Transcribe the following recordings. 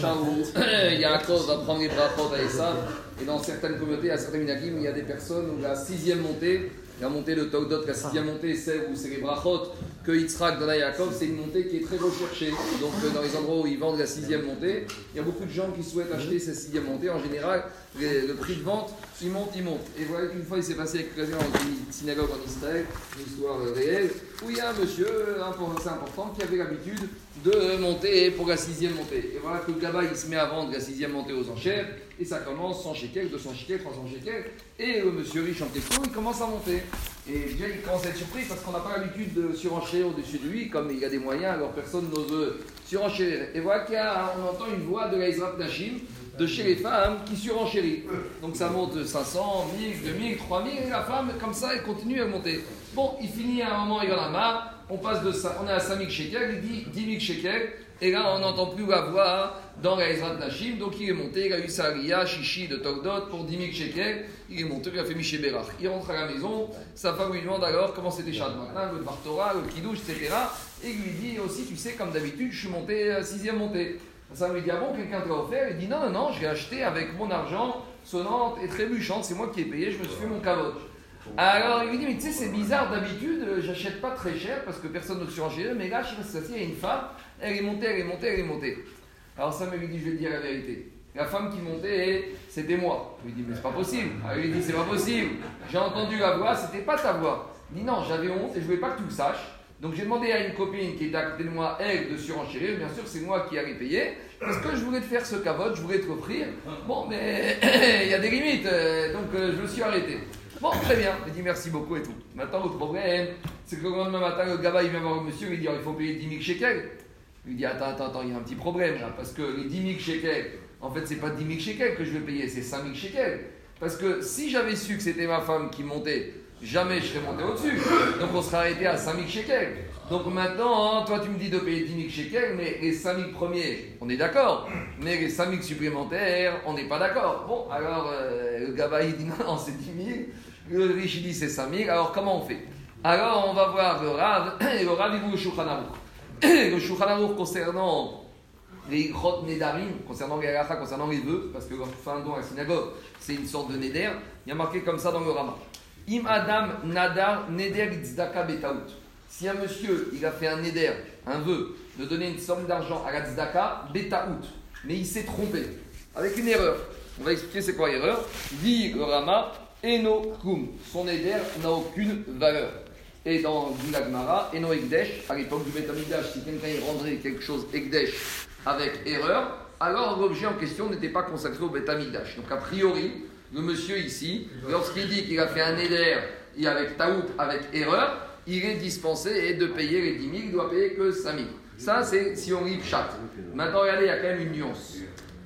paracha où Yaakov va prendre les brachot à Esav. Et dans certaines communautés, à certains minagim, il y a des personnes où la sixième montée, la montée de Togdot, la sixième montée, c'est où c'est les brachot que Yitzhak donne à Yaakov, c'est une montée qui est très recherchée. Donc euh, dans les endroits où ils vendent la sixième montée, il y a beaucoup de gens qui souhaitent acheter cette sixième montée. En général, le prix de vente, il monte, il monte. Et voilà qu'une fois, il s'est passé avec quelqu'un dans une synagogue en Israël, une histoire euh, réelle, où il y a un monsieur, euh, assez important, qui avait l'habitude de monter pour la sixième montée. Et voilà que le gaba, il se met à vendre la sixième montée aux enchères, et ça commence 100 shekels, 200 shekels, 300 shekels, et le monsieur riche en question, il commence à monter. Et déjà, il commence à être surpris parce qu'on n'a pas l'habitude de surenchérir au-dessus de lui, comme il y a des moyens, alors personne n'ose surenchérir. Et voilà qu'on entend une voix de l'Aizrat Nashim, de chez les femmes, qui surenchérit. Donc ça monte de 500, 1000, 2000, 3000, et la femme, comme ça, elle continue à monter. Bon, il finit à un moment, il en a marre, on passe de ça, on est à 5000 shekels, il dit 10 000 shekels, et là, on n'entend plus la voix dans la Ezrat Nashim, donc il est monté, il a eu sa Aliyah, Chichi de Togdot pour 10 000 shekels, il est monté, il a fait Miché Berach. Il rentre à la maison, sa femme lui demande alors comment c'était Shabbat le Bartora, le Kidouche, etc. Et il lui dit aussi, tu sais, comme d'habitude, je suis monté à sixième montée. Femme lui dit, ah bon, quelqu'un te l'a offert Il dit, non, non, non, je l'ai acheté avec mon argent sonnante et trébuchante, c'est moi qui ai payé, je me suis fait mon carotte. Alors il lui dit, mais tu sais, c'est bizarre, d'habitude, euh, j'achète pas très cher parce que personne ne surenchérit, mais là, je sais pas si ça il y a une femme, elle est montée, elle est montée, elle est montée. Alors Sam lui dit, je vais te dire la vérité. La femme qui montait, c'était moi. Il lui dit, mais c'est pas possible. Alors il lui dit, c'est pas possible. J'ai entendu la voix, c'était pas ta voix. Il dit, non, j'avais honte et je voulais pas que tu le saches. Donc j'ai demandé à une copine qui était à côté de moi, elle, de surenchérir. Bien sûr, c'est moi qui allais payer. Parce que je voulais te faire ce cavote, je voulais te offrir. Bon, mais il y a des limites. euh, donc euh, je me suis arrêté. Bon, très bien. Il dit merci beaucoup et tout. Maintenant, le problème, c'est que le lendemain matin, le gars, il vient voir le monsieur, il dit, il faut payer 10 000 shekels. Il dit attends, attends, attends, il y a un petit problème là, parce que les 10 000 shekels, en fait, c'est pas 10 000 shekels que je vais payer, c'est 5 000 shekels. Parce que si j'avais su que c'était ma femme qui montait, jamais je serais monté au-dessus. Donc on serait arrêté à 5 000 shekels. Donc maintenant, hein, toi tu me dis de payer 10 000 shekels, mais les 5 000 premiers, on est d'accord. Mais les 5 000 supplémentaires, on n'est pas d'accord. Bon, alors euh, le gaba il dit non, non, c'est 10 000. Le riche dit c'est 5 000. Alors comment on fait? Alors on va voir le Rav, et le Rav il vous le Shulchan le Shulchan concernant les Chot Nedarim, concernant les concernant les vœux, parce que quand on fait un don à la synagogue, c'est une sorte de Neder, il y a marqué comme ça dans le Rama. Im Adam Nadar Neder. Si un monsieur, il a fait un Neder, un vœu, de donner une somme d'argent à la Tzedaka, Betaout, mais il s'est trompé, avec une erreur. On va expliquer c'est quoi l'erreur. Dit Rama, Eno Kum. Son Neder n'a aucune valeur. Et dans Gulagmara, Eno Ekdesh, à l'époque du Betamigdash, si quelqu'un rendrait quelque chose Ekdesh avec erreur, alors l'objet en question n'était pas consacré au Betamigdash. Donc a priori, le monsieur ici, lorsqu'il dit qu'il a fait un Neder et avec Taout, avec erreur, il est dispensé de payer les 10 000, il doit payer que 5 000. Ça, c'est si on lit Pshat. Maintenant, regardez, il y a quand même une nuance.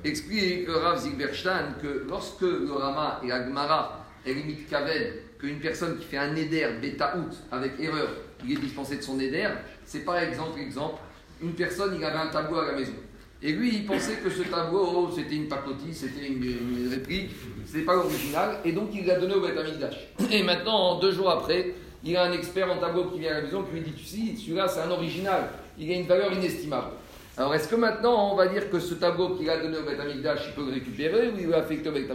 Explique le Rav Zilberstein que lorsque le Rama et la Gemara est limite Kaven, qu'une personne qui fait un Neder Betaout avec erreur, il est dispensé de son Neder, c'est par exemple, exemple, une personne, il avait un tableau à la maison. Et lui, il pensait que ce tableau, c'était une pacotille, c'était une, réplique, c'était pas l'original, et donc il l'a donné au Beth. Et maintenant, deux jours après, il a un expert en tableau qui vient à la maison, qui lui dit, tu sais, celui-là, c'est un original, il a une valeur inestimable. Alors, est-ce que maintenant, on va dire que ce tableau qu'il a donné au Beth il peut le récupérer ou il va affecter au Beth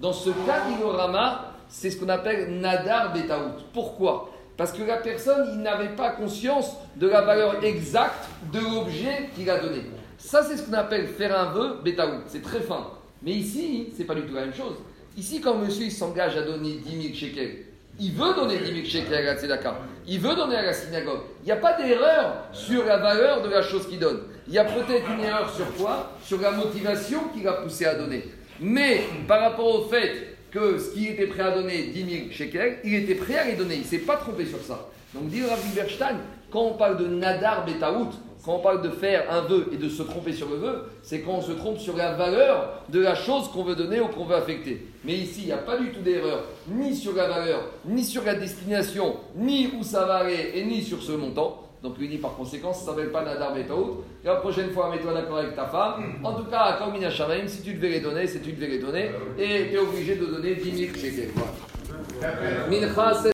Dans ce cas, Rama, c'est ce qu'on appelle Nadar Betaout. Pourquoi? Parce que la personne, il n'avait pas conscience de la valeur exacte de l'objet qu'il a donné. Ça, c'est ce qu'on appelle faire un vœu Betaout. C'est très fin. Mais ici, c'est pas du tout la même chose. Ici, quand monsieur s'engage à donner 10 000 shekels, il veut donner 10 000 shekels à la tzedaka. Il veut donner à la synagogue. Il n'y a pas d'erreur sur la valeur de la chose qu'il donne. Il y a peut-être une erreur sur quoi? Sur la motivation qui l'a poussé à donner. Mais par rapport au fait que ce qu'il était prêt à donner, 10 000 shekels, il était prêt à les donner. Il ne s'est pas trompé sur ça. Donc, dit Rav Berstein, quand on parle de Nadar Betaout, quand on parle de faire un vœu et de se tromper sur le vœu, c'est quand on se trompe sur la valeur de la chose qu'on veut donner ou qu'on veut affecter. Mais ici, il n'y a pas du tout d'erreur, ni sur la valeur, ni sur la destination, ni où ça va aller, et ni sur ce montant. Donc lui dit par conséquent, ça ne s'appelle pas Nadar Betaout. Et la prochaine fois, mets-toi d'accord avec ta femme. En tout cas, comme Mina Shamaim, si tu devais les donner, c'est tu devais les donner. Et tu es obligé de donner 10 000 shekels. Voilà.